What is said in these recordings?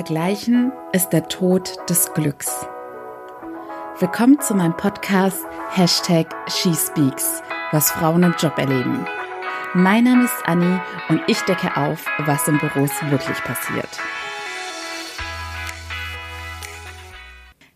Vergleichen ist der Tod des Glücks. Willkommen zu meinem Podcast Hashtag SheSpeaks, was Frauen im Job erleben. Mein Name ist Anni und ich decke auf, was in Büros wirklich passiert.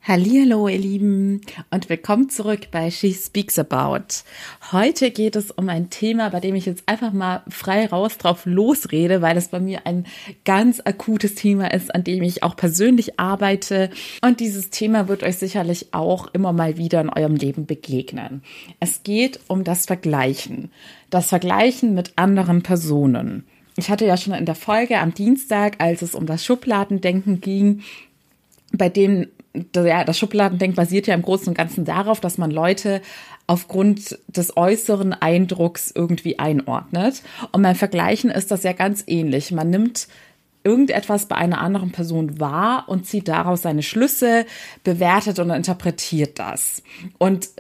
Hallo, ihr Lieben und willkommen zurück bei She Speaks About. Heute geht es um ein Thema, bei dem ich jetzt einfach mal frei raus drauf losrede, weil es bei mir ein ganz akutes Thema ist, an dem ich auch persönlich arbeite und dieses Thema wird euch sicherlich auch immer mal wieder in eurem Leben begegnen. Es geht um das Vergleichen. Das Vergleichen mit anderen Personen. Ich hatte ja schon in der Folge am Dienstag, als es um das Schubladendenken ging, bei dem ja, das Schubladendenken basiert ja im Großen und Ganzen darauf, dass man Leute aufgrund des äußeren Eindrucks irgendwie einordnet. Und beim Vergleichen ist das ja ganz ähnlich. Man nimmt irgendetwas bei einer anderen Person wahr und zieht daraus seine Schlüsse, bewertet und interpretiert das. Und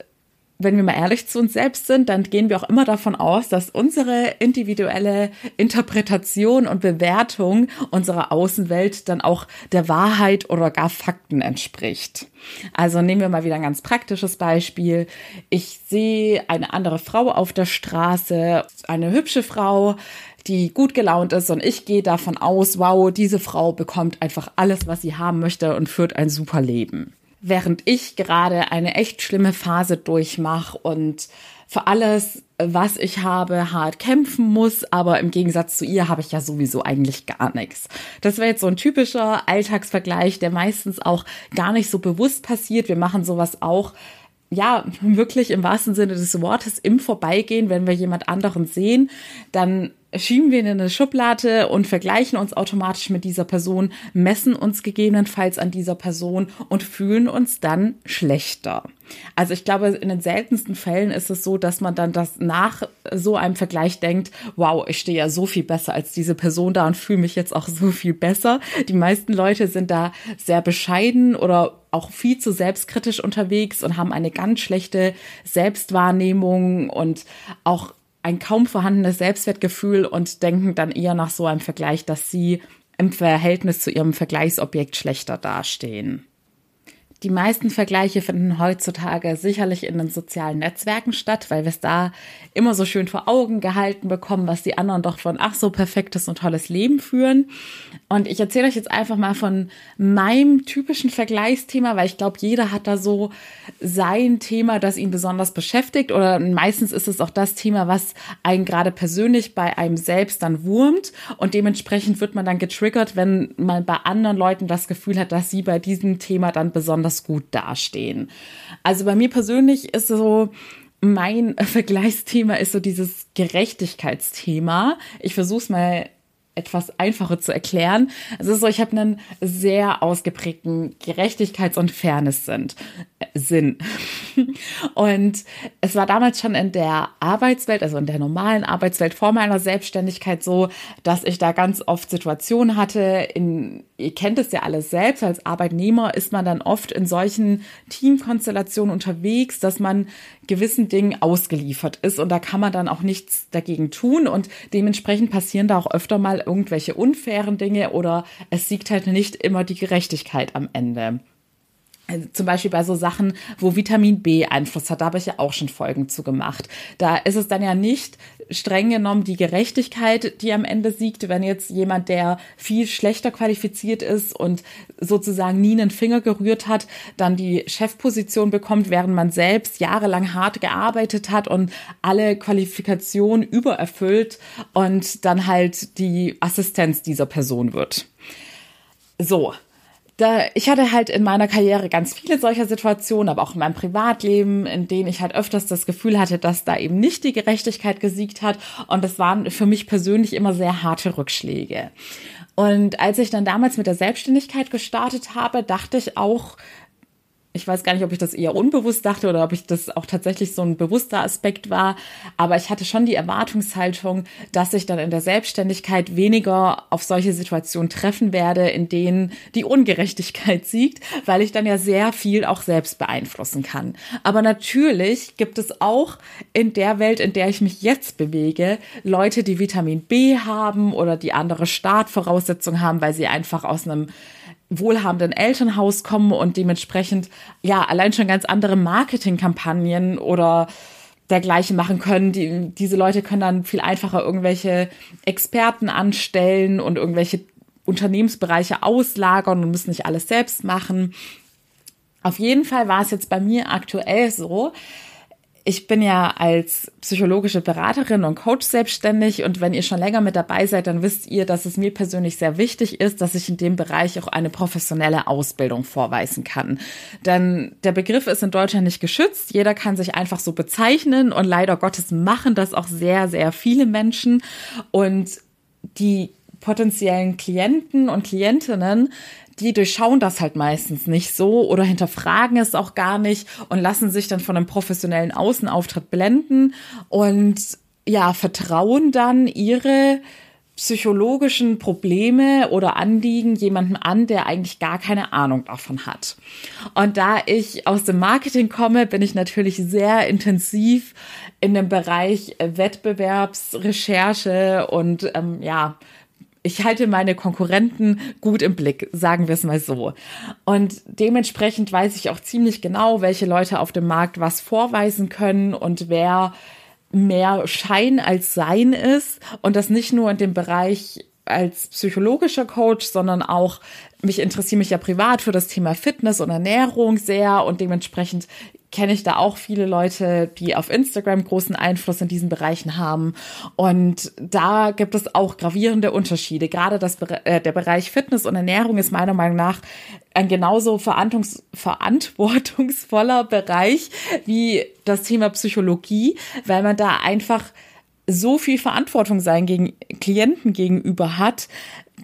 wenn wir mal ehrlich zu uns selbst sind, dann gehen wir auch immer davon aus, dass unsere individuelle Interpretation und Bewertung unserer Außenwelt dann auch der Wahrheit oder gar Fakten entspricht. Also nehmen wir mal wieder ein ganz praktisches Beispiel. Ich sehe eine andere Frau auf der Straße, eine hübsche Frau, die gut gelaunt ist und ich gehe davon aus, wow, diese Frau bekommt einfach alles, was sie haben möchte und führt ein super Leben während ich gerade eine echt schlimme Phase durchmache und für alles, was ich habe, hart kämpfen muss, aber im Gegensatz zu ihr habe ich ja sowieso eigentlich gar nichts. Das wäre jetzt so ein typischer Alltagsvergleich, der meistens auch gar nicht so bewusst passiert. Wir machen sowas auch ja, wirklich im wahrsten Sinne des Wortes im Vorbeigehen, wenn wir jemand anderen sehen, dann schieben wir in eine Schublade und vergleichen uns automatisch mit dieser Person, messen uns gegebenenfalls an dieser Person und fühlen uns dann schlechter. Also ich glaube, in den seltensten Fällen ist es so, dass man dann das nach so einem Vergleich denkt, wow, ich stehe ja so viel besser als diese Person da und fühle mich jetzt auch so viel besser. Die meisten Leute sind da sehr bescheiden oder auch viel zu selbstkritisch unterwegs und haben eine ganz schlechte Selbstwahrnehmung und auch ein kaum vorhandenes Selbstwertgefühl und denken dann eher nach so einem Vergleich, dass sie im Verhältnis zu ihrem Vergleichsobjekt schlechter dastehen. Die meisten Vergleiche finden heutzutage sicherlich in den sozialen Netzwerken statt, weil wir es da immer so schön vor Augen gehalten bekommen, was die anderen doch von ach so perfektes und tolles Leben führen. Und ich erzähle euch jetzt einfach mal von meinem typischen Vergleichsthema, weil ich glaube, jeder hat da so sein Thema, das ihn besonders beschäftigt oder meistens ist es auch das Thema, was einen gerade persönlich bei einem selbst dann wurmt und dementsprechend wird man dann getriggert, wenn man bei anderen Leuten das Gefühl hat, dass sie bei diesem Thema dann besonders besonders gut dastehen. Also bei mir persönlich ist so, mein Vergleichsthema ist so dieses Gerechtigkeitsthema. Ich versuche es mal etwas einfacher zu erklären. Es ist so, ich habe einen sehr ausgeprägten Gerechtigkeits- und Fairness-Sinn. Sinn. Und es war damals schon in der Arbeitswelt, also in der normalen Arbeitswelt vor meiner Selbstständigkeit so, dass ich da ganz oft Situationen hatte, in, ihr kennt es ja alles selbst, als Arbeitnehmer ist man dann oft in solchen Teamkonstellationen unterwegs, dass man gewissen Dingen ausgeliefert ist und da kann man dann auch nichts dagegen tun und dementsprechend passieren da auch öfter mal irgendwelche unfairen Dinge oder es siegt halt nicht immer die Gerechtigkeit am Ende. Also zum Beispiel bei so Sachen, wo Vitamin B Einfluss hat, da habe ich ja auch schon Folgen zu gemacht. Da ist es dann ja nicht streng genommen die Gerechtigkeit, die am Ende siegt, wenn jetzt jemand, der viel schlechter qualifiziert ist und sozusagen nie einen Finger gerührt hat, dann die Chefposition bekommt, während man selbst jahrelang hart gearbeitet hat und alle Qualifikationen übererfüllt und dann halt die Assistenz dieser Person wird. So, da, ich hatte halt in meiner Karriere ganz viele solcher Situationen, aber auch in meinem Privatleben, in denen ich halt öfters das Gefühl hatte, dass da eben nicht die Gerechtigkeit gesiegt hat. Und das waren für mich persönlich immer sehr harte Rückschläge. Und als ich dann damals mit der Selbstständigkeit gestartet habe, dachte ich auch, Ich weiß gar nicht, ob ich das eher unbewusst dachte oder ob ich das auch tatsächlich so ein bewusster Aspekt war. Aber ich hatte schon die Erwartungshaltung, dass ich dann in der Selbstständigkeit weniger auf solche Situationen treffen werde, in denen die Ungerechtigkeit siegt, weil ich dann ja sehr viel auch selbst beeinflussen kann. Aber natürlich gibt es auch in der Welt, in der ich mich jetzt bewege, Leute, die Vitamin B haben oder die andere Startvoraussetzungen haben, weil sie einfach aus einem wohlhabenden Elternhaus kommen und dementsprechend ja allein schon ganz andere Marketingkampagnen oder dergleichen machen können. Die, diese Leute können dann viel einfacher irgendwelche Experten anstellen und irgendwelche Unternehmensbereiche auslagern und müssen nicht alles selbst machen. Auf jeden Fall war es jetzt bei mir aktuell so, ich bin ja als psychologische Beraterin und Coach selbstständig und wenn ihr schon länger mit dabei seid, dann wisst ihr, dass es mir persönlich sehr wichtig ist, dass ich in dem Bereich auch eine professionelle Ausbildung vorweisen kann. Denn der Begriff ist in Deutschland nicht geschützt. Jeder kann sich einfach so bezeichnen und leider Gottes machen das auch sehr, sehr viele Menschen und die potenziellen Klienten und Klientinnen, die durchschauen das halt meistens nicht so oder hinterfragen es auch gar nicht und lassen sich dann von einem professionellen Außenauftritt blenden und ja, vertrauen dann ihre psychologischen Probleme oder Anliegen jemandem an, der eigentlich gar keine Ahnung davon hat. Und da ich aus dem Marketing komme, bin ich natürlich sehr intensiv in dem Bereich Wettbewerbsrecherche und ähm, ja, ich halte meine Konkurrenten gut im Blick, sagen wir es mal so. Und dementsprechend weiß ich auch ziemlich genau, welche Leute auf dem Markt was vorweisen können und wer mehr Schein als Sein ist und das nicht nur in dem Bereich als psychologischer Coach, sondern auch mich interessiere mich ja privat für das Thema Fitness und Ernährung sehr und dementsprechend kenne ich da auch viele Leute, die auf Instagram großen Einfluss in diesen Bereichen haben. Und da gibt es auch gravierende Unterschiede. Gerade das, äh, der Bereich Fitness und Ernährung ist meiner Meinung nach ein genauso verantwortungsvoller Bereich wie das Thema Psychologie, weil man da einfach so viel Verantwortung sein gegen Klienten gegenüber hat,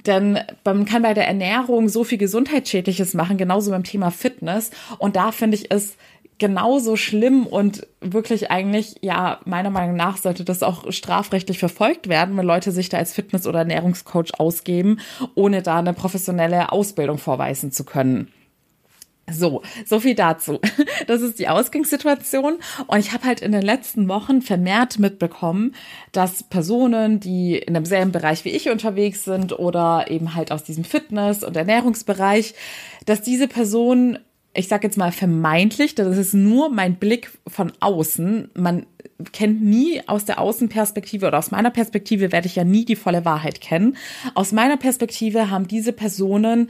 denn man kann bei der Ernährung so viel Gesundheitsschädliches machen, genauso beim Thema Fitness. Und da finde ich es genauso schlimm und wirklich eigentlich, ja, meiner Meinung nach sollte das auch strafrechtlich verfolgt werden, wenn Leute sich da als Fitness- oder Ernährungscoach ausgeben, ohne da eine professionelle Ausbildung vorweisen zu können. So, so viel dazu. Das ist die Ausgangssituation. Und ich habe halt in den letzten Wochen vermehrt mitbekommen, dass Personen, die in demselben Bereich wie ich unterwegs sind oder eben halt aus diesem Fitness- und Ernährungsbereich, dass diese Personen ich sage jetzt mal vermeintlich, das ist nur mein Blick von außen. Man kennt nie aus der Außenperspektive oder aus meiner Perspektive werde ich ja nie die volle Wahrheit kennen. Aus meiner Perspektive haben diese Personen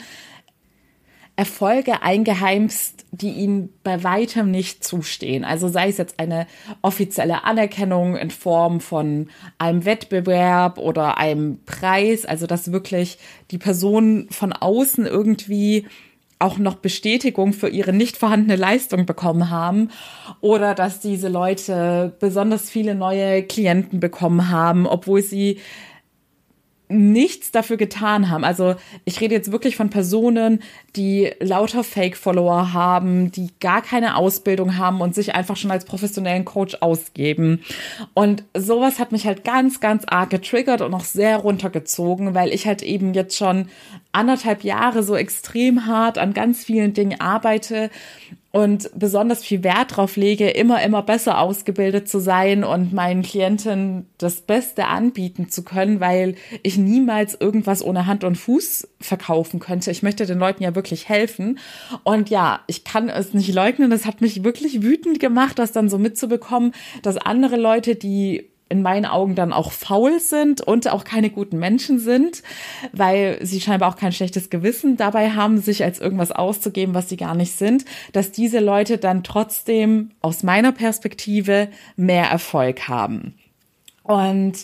Erfolge eingeheimst, die ihnen bei weitem nicht zustehen. Also sei es jetzt eine offizielle Anerkennung in Form von einem Wettbewerb oder einem Preis, also dass wirklich die Person von außen irgendwie auch noch Bestätigung für ihre nicht vorhandene Leistung bekommen haben oder dass diese Leute besonders viele neue Klienten bekommen haben, obwohl sie nichts dafür getan haben. Also ich rede jetzt wirklich von Personen, die lauter Fake-Follower haben, die gar keine Ausbildung haben und sich einfach schon als professionellen Coach ausgeben. Und sowas hat mich halt ganz, ganz arg getriggert und auch sehr runtergezogen, weil ich halt eben jetzt schon anderthalb Jahre so extrem hart an ganz vielen Dingen arbeite und besonders viel Wert drauf lege, immer, immer besser ausgebildet zu sein und meinen Klienten das Beste anbieten zu können, weil ich niemals irgendwas ohne Hand und Fuß verkaufen könnte. Ich möchte den Leuten ja wirklich helfen. Und ja, ich kann es nicht leugnen. Es hat mich wirklich wütend gemacht, das dann so mitzubekommen, dass andere Leute, die in meinen Augen dann auch faul sind und auch keine guten Menschen sind, weil sie scheinbar auch kein schlechtes Gewissen dabei haben, sich als irgendwas auszugeben, was sie gar nicht sind, dass diese Leute dann trotzdem aus meiner Perspektive mehr Erfolg haben. Und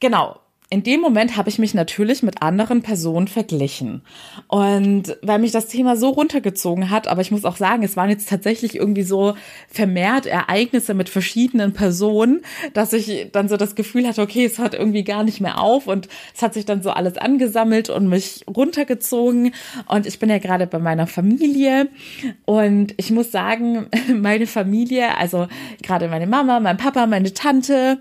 genau, in dem Moment habe ich mich natürlich mit anderen Personen verglichen. Und weil mich das Thema so runtergezogen hat, aber ich muss auch sagen, es waren jetzt tatsächlich irgendwie so vermehrt Ereignisse mit verschiedenen Personen, dass ich dann so das Gefühl hatte, okay, es hört irgendwie gar nicht mehr auf und es hat sich dann so alles angesammelt und mich runtergezogen. Und ich bin ja gerade bei meiner Familie und ich muss sagen, meine Familie, also gerade meine Mama, mein Papa, meine Tante,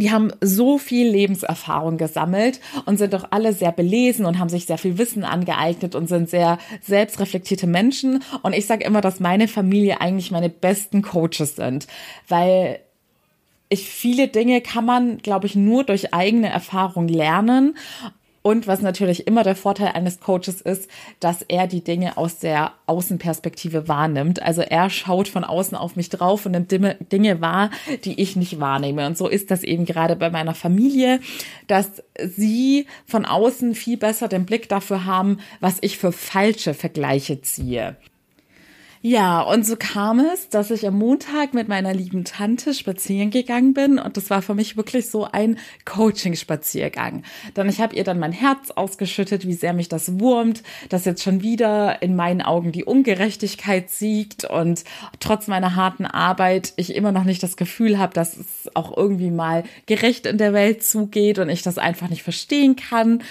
die haben so viel Lebenserfahrung gesammelt und sind doch alle sehr belesen und haben sich sehr viel Wissen angeeignet und sind sehr selbstreflektierte Menschen. Und ich sage immer, dass meine Familie eigentlich meine besten Coaches sind, weil ich viele Dinge kann man, glaube ich, nur durch eigene Erfahrung lernen. Und was natürlich immer der Vorteil eines Coaches ist, dass er die Dinge aus der Außenperspektive wahrnimmt. Also er schaut von außen auf mich drauf und nimmt Dinge wahr, die ich nicht wahrnehme. Und so ist das eben gerade bei meiner Familie, dass sie von außen viel besser den Blick dafür haben, was ich für falsche Vergleiche ziehe. Ja, und so kam es, dass ich am Montag mit meiner lieben Tante spazieren gegangen bin und das war für mich wirklich so ein Coaching-Spaziergang. Denn ich habe ihr dann mein Herz ausgeschüttet, wie sehr mich das wurmt, dass jetzt schon wieder in meinen Augen die Ungerechtigkeit siegt und trotz meiner harten Arbeit ich immer noch nicht das Gefühl habe, dass es auch irgendwie mal gerecht in der Welt zugeht und ich das einfach nicht verstehen kann.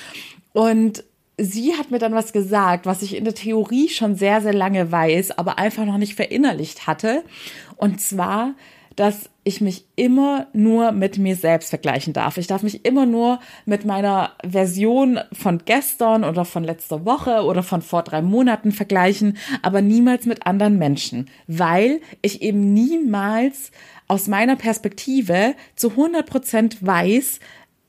Und sie hat mir dann was gesagt, was ich in der Theorie schon sehr, sehr lange weiß, aber einfach noch nicht verinnerlicht hatte. Und zwar, dass ich mich immer nur mit mir selbst vergleichen darf. Ich darf mich immer nur mit meiner Version von gestern oder von letzter Woche oder von vor drei Monaten vergleichen, aber niemals mit anderen Menschen, weil ich eben niemals aus meiner Perspektive zu 100 Prozent weiß,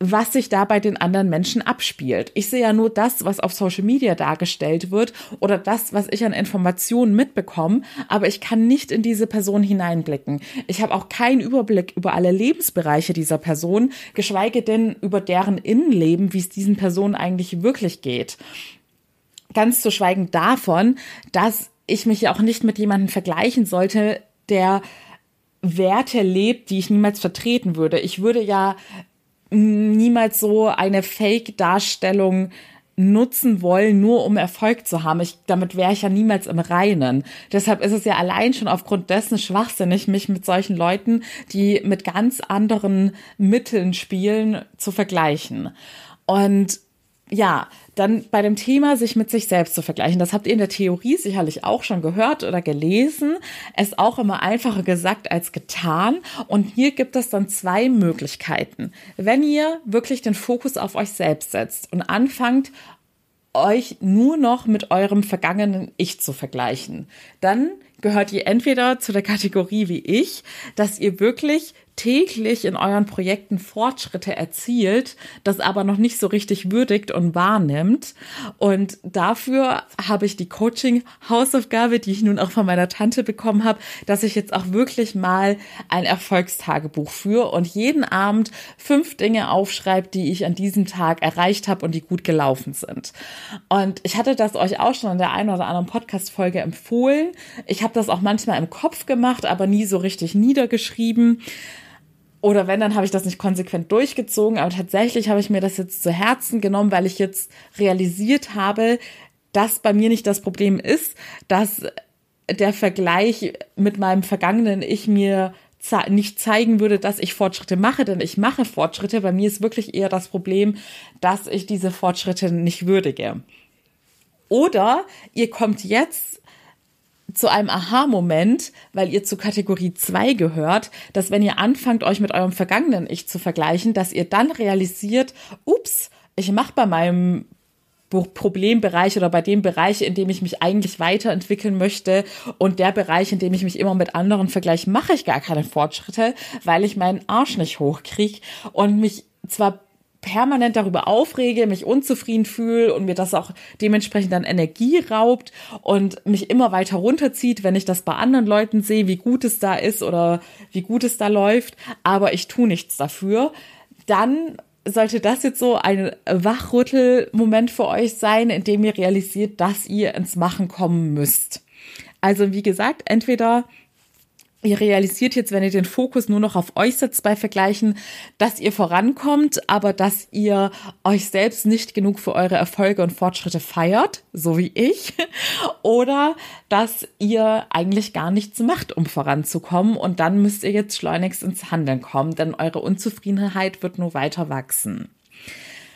was sich da bei den anderen Menschen abspielt. Ich sehe ja nur das, was auf Social Media dargestellt wird oder das, was ich an Informationen mitbekomme, aber ich kann nicht in diese Person hineinblicken. Ich habe auch keinen Überblick über alle Lebensbereiche dieser Person, geschweige denn über deren Innenleben, wie es diesen Personen eigentlich wirklich geht. Ganz zu schweigen davon, dass ich mich ja auch nicht mit jemandem vergleichen sollte, der Werte lebt, die ich niemals vertreten würde. Ich würde ja niemals so eine Fake-Darstellung nutzen wollen, nur um Erfolg zu haben. Ich, damit wäre ich ja niemals im Reinen. Deshalb ist es ja allein schon aufgrund dessen schwachsinnig, mich mit solchen Leuten, die mit ganz anderen Mitteln spielen, zu vergleichen. Und ja, dann bei dem Thema, sich mit sich selbst zu vergleichen. Das habt ihr in der Theorie sicherlich auch schon gehört oder gelesen. Es auch immer einfacher gesagt als getan. Und hier gibt es dann zwei Möglichkeiten. Wenn ihr wirklich den Fokus auf euch selbst setzt und anfangt, euch nur noch mit eurem vergangenen Ich zu vergleichen, dann gehört ihr entweder zu der Kategorie wie ich, dass ihr wirklich täglich in euren Projekten Fortschritte erzielt, das aber noch nicht so richtig würdigt und wahrnimmt. Und dafür habe ich die Coaching-Hausaufgabe, die ich nun auch von meiner Tante bekommen habe, dass ich jetzt auch wirklich mal ein Erfolgstagebuch führe und jeden Abend fünf Dinge aufschreibe, die ich an diesem Tag erreicht habe und die gut gelaufen sind. Und ich hatte das euch auch schon in der einen oder anderen Podcast-Folge empfohlen. Ich habe das auch manchmal im Kopf gemacht, aber nie so richtig niedergeschrieben. Oder wenn, dann habe ich das nicht konsequent durchgezogen. Aber tatsächlich habe ich mir das jetzt zu Herzen genommen, weil ich jetzt realisiert habe, dass bei mir nicht das Problem ist, dass der Vergleich mit meinem vergangenen Ich mir nicht zeigen würde, dass ich Fortschritte mache, denn ich mache Fortschritte. Bei mir ist wirklich eher das Problem, dass ich diese Fortschritte nicht würdige. Oder ihr kommt jetzt zu einem Aha-Moment, weil ihr zu Kategorie 2 gehört, dass wenn ihr anfangt, euch mit eurem vergangenen Ich zu vergleichen, dass ihr dann realisiert, ups, ich mache bei meinem Problembereich oder bei dem Bereich, in dem ich mich eigentlich weiterentwickeln möchte und der Bereich, in dem ich mich immer mit anderen vergleiche, mache ich gar keine Fortschritte, weil ich meinen Arsch nicht hochkriege und mich zwar permanent darüber aufrege, mich unzufrieden fühle und mir das auch dementsprechend dann Energie raubt und mich immer weiter runterzieht, wenn ich das bei anderen Leuten sehe, wie gut es da ist oder wie gut es da läuft, aber ich tue nichts dafür, dann sollte das jetzt so ein Wachrüttelmoment für euch sein, in dem ihr realisiert, dass ihr ins Machen kommen müsst. Also wie gesagt, entweder Ihr realisiert jetzt, wenn ihr den Fokus nur noch auf euch setzt bei Vergleichen, dass ihr vorankommt, aber dass ihr euch selbst nicht genug für eure Erfolge und Fortschritte feiert, so wie ich, oder dass ihr eigentlich gar nichts macht, um voranzukommen und dann müsst ihr jetzt schleunigst ins Handeln kommen, denn eure Unzufriedenheit wird nur weiter wachsen.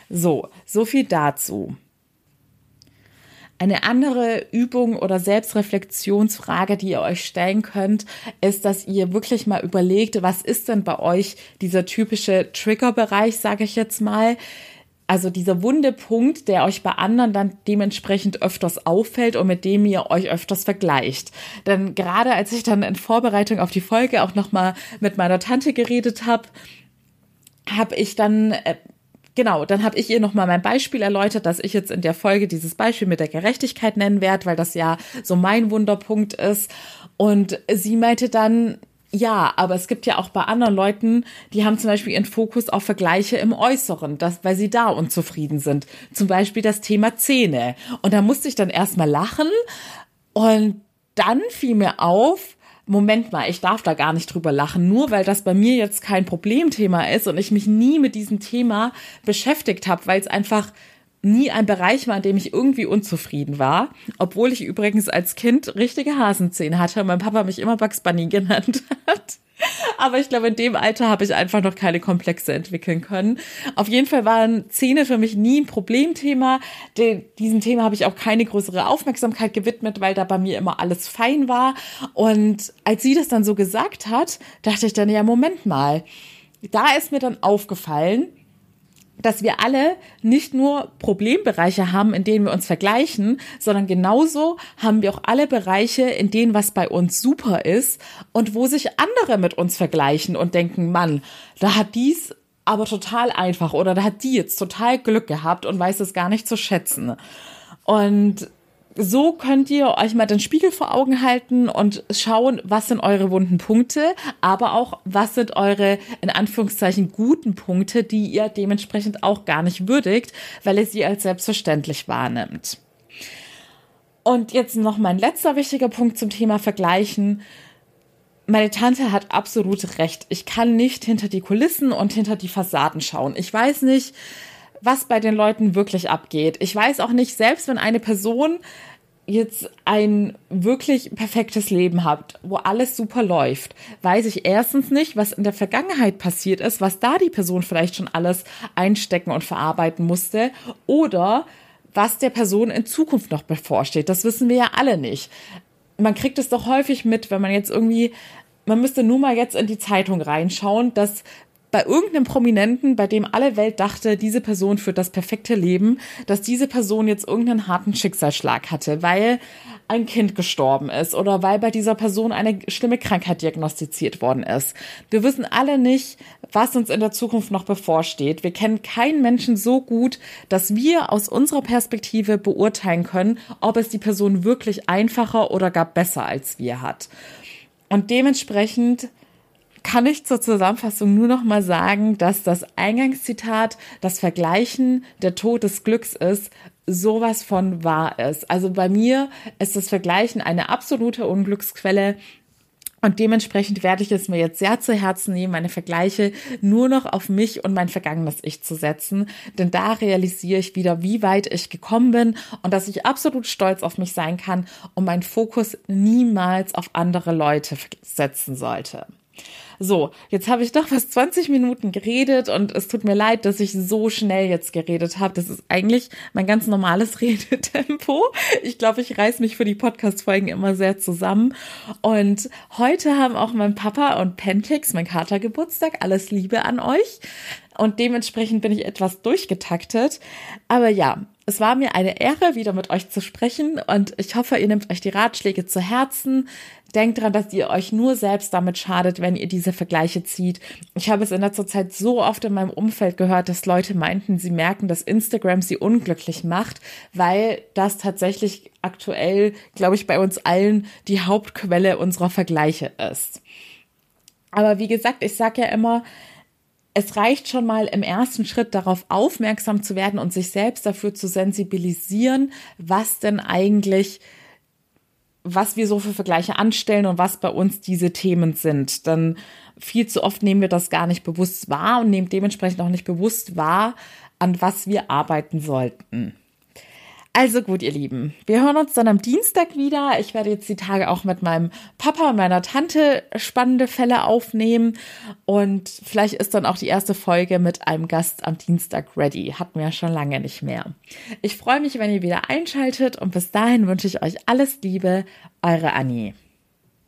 So, so viel dazu. Eine andere Übung oder Selbstreflexionsfrage, die ihr euch stellen könnt, ist, dass ihr wirklich mal überlegt, was ist denn bei euch dieser typische Triggerbereich, sage ich jetzt mal. Also dieser Wundepunkt, der euch bei anderen dann dementsprechend öfters auffällt und mit dem ihr euch öfters vergleicht. Denn gerade als ich dann in Vorbereitung auf die Folge auch nochmal mit meiner Tante geredet habe, habe ich dann äh, Genau, dann habe ich ihr nochmal mein Beispiel erläutert, dass ich jetzt in der Folge dieses Beispiel mit der Gerechtigkeit nennen werde, weil das ja so mein Wunderpunkt ist. Und sie meinte dann, ja, aber es gibt ja auch bei anderen Leuten, die haben zum Beispiel ihren Fokus auf Vergleiche im Äußeren, das, weil sie da unzufrieden sind. Zum Beispiel das Thema Zähne. Und da musste ich dann erstmal lachen und dann fiel mir auf, Moment mal, ich darf da gar nicht drüber lachen, nur weil das bei mir jetzt kein Problemthema ist und ich mich nie mit diesem Thema beschäftigt habe, weil es einfach nie ein Bereich war, in dem ich irgendwie unzufrieden war, obwohl ich übrigens als Kind richtige Hasenzähne hatte und mein Papa mich immer Bugs Bunny genannt hat. Aber ich glaube, in dem Alter habe ich einfach noch keine Komplexe entwickeln können. Auf jeden Fall waren Zähne für mich nie ein Problemthema. De diesem Thema habe ich auch keine größere Aufmerksamkeit gewidmet, weil da bei mir immer alles fein war. Und als sie das dann so gesagt hat, dachte ich dann, ja, Moment mal. Da ist mir dann aufgefallen, dass wir alle nicht nur Problembereiche haben, in denen wir uns vergleichen, sondern genauso haben wir auch alle Bereiche, in denen was bei uns super ist und wo sich andere mit uns vergleichen und denken, Mann, da hat dies aber total einfach oder da hat die jetzt total Glück gehabt und weiß es gar nicht zu schätzen. Und so könnt ihr euch mal den Spiegel vor Augen halten und schauen, was sind eure wunden Punkte, aber auch, was sind eure, in Anführungszeichen, guten Punkte, die ihr dementsprechend auch gar nicht würdigt, weil ihr sie als selbstverständlich wahrnimmt. Und jetzt noch mein letzter wichtiger Punkt zum Thema Vergleichen. Meine Tante hat absolut recht. Ich kann nicht hinter die Kulissen und hinter die Fassaden schauen. Ich weiß nicht, was bei den Leuten wirklich abgeht. Ich weiß auch nicht, selbst wenn eine Person jetzt ein wirklich perfektes Leben hat, wo alles super läuft, weiß ich erstens nicht, was in der Vergangenheit passiert ist, was da die Person vielleicht schon alles einstecken und verarbeiten musste oder was der Person in Zukunft noch bevorsteht. Das wissen wir ja alle nicht. Man kriegt es doch häufig mit, wenn man jetzt irgendwie man müsste nur mal jetzt in die Zeitung reinschauen, dass bei irgendeinem Prominenten, bei dem alle Welt dachte, diese Person führt das perfekte Leben, dass diese Person jetzt irgendeinen harten Schicksalsschlag hatte, weil ein Kind gestorben ist oder weil bei dieser Person eine schlimme Krankheit diagnostiziert worden ist. Wir wissen alle nicht, was uns in der Zukunft noch bevorsteht. Wir kennen keinen Menschen so gut, dass wir aus unserer Perspektive beurteilen können, ob es die Person wirklich einfacher oder gar besser als wir hat. Und dementsprechend kann ich zur Zusammenfassung nur noch mal sagen, dass das Eingangszitat, das Vergleichen der Tod des Glücks ist, sowas von wahr ist. Also bei mir ist das Vergleichen eine absolute Unglücksquelle. Und dementsprechend werde ich es mir jetzt sehr zu Herzen nehmen, meine Vergleiche nur noch auf mich und mein vergangenes Ich zu setzen. Denn da realisiere ich wieder, wie weit ich gekommen bin und dass ich absolut stolz auf mich sein kann und meinen Fokus niemals auf andere Leute setzen sollte. So, jetzt habe ich doch fast 20 Minuten geredet und es tut mir leid, dass ich so schnell jetzt geredet habe. Das ist eigentlich mein ganz normales Redetempo. Ich glaube, ich reiß mich für die Podcast-Folgen immer sehr zusammen. Und heute haben auch mein Papa und Pentix, mein Kater, Geburtstag. Alles Liebe an euch. Und dementsprechend bin ich etwas durchgetaktet. Aber ja, es war mir eine Ehre, wieder mit euch zu sprechen und ich hoffe, ihr nehmt euch die Ratschläge zu Herzen. Denkt dran, dass ihr euch nur selbst damit schadet, wenn ihr diese Vergleiche zieht. Ich habe es in letzter Zeit so oft in meinem Umfeld gehört, dass Leute meinten, sie merken, dass Instagram sie unglücklich macht, weil das tatsächlich aktuell, glaube ich, bei uns allen die Hauptquelle unserer Vergleiche ist. Aber wie gesagt, ich sage ja immer, es reicht schon mal im ersten Schritt darauf aufmerksam zu werden und sich selbst dafür zu sensibilisieren, was denn eigentlich was wir so für Vergleiche anstellen und was bei uns diese Themen sind. Denn viel zu oft nehmen wir das gar nicht bewusst wahr und nehmen dementsprechend auch nicht bewusst wahr, an was wir arbeiten sollten. Also gut, ihr Lieben, wir hören uns dann am Dienstag wieder. Ich werde jetzt die Tage auch mit meinem Papa und meiner Tante spannende Fälle aufnehmen und vielleicht ist dann auch die erste Folge mit einem Gast am Dienstag ready. Hatten wir ja schon lange nicht mehr. Ich freue mich, wenn ihr wieder einschaltet und bis dahin wünsche ich euch alles Liebe, eure Annie.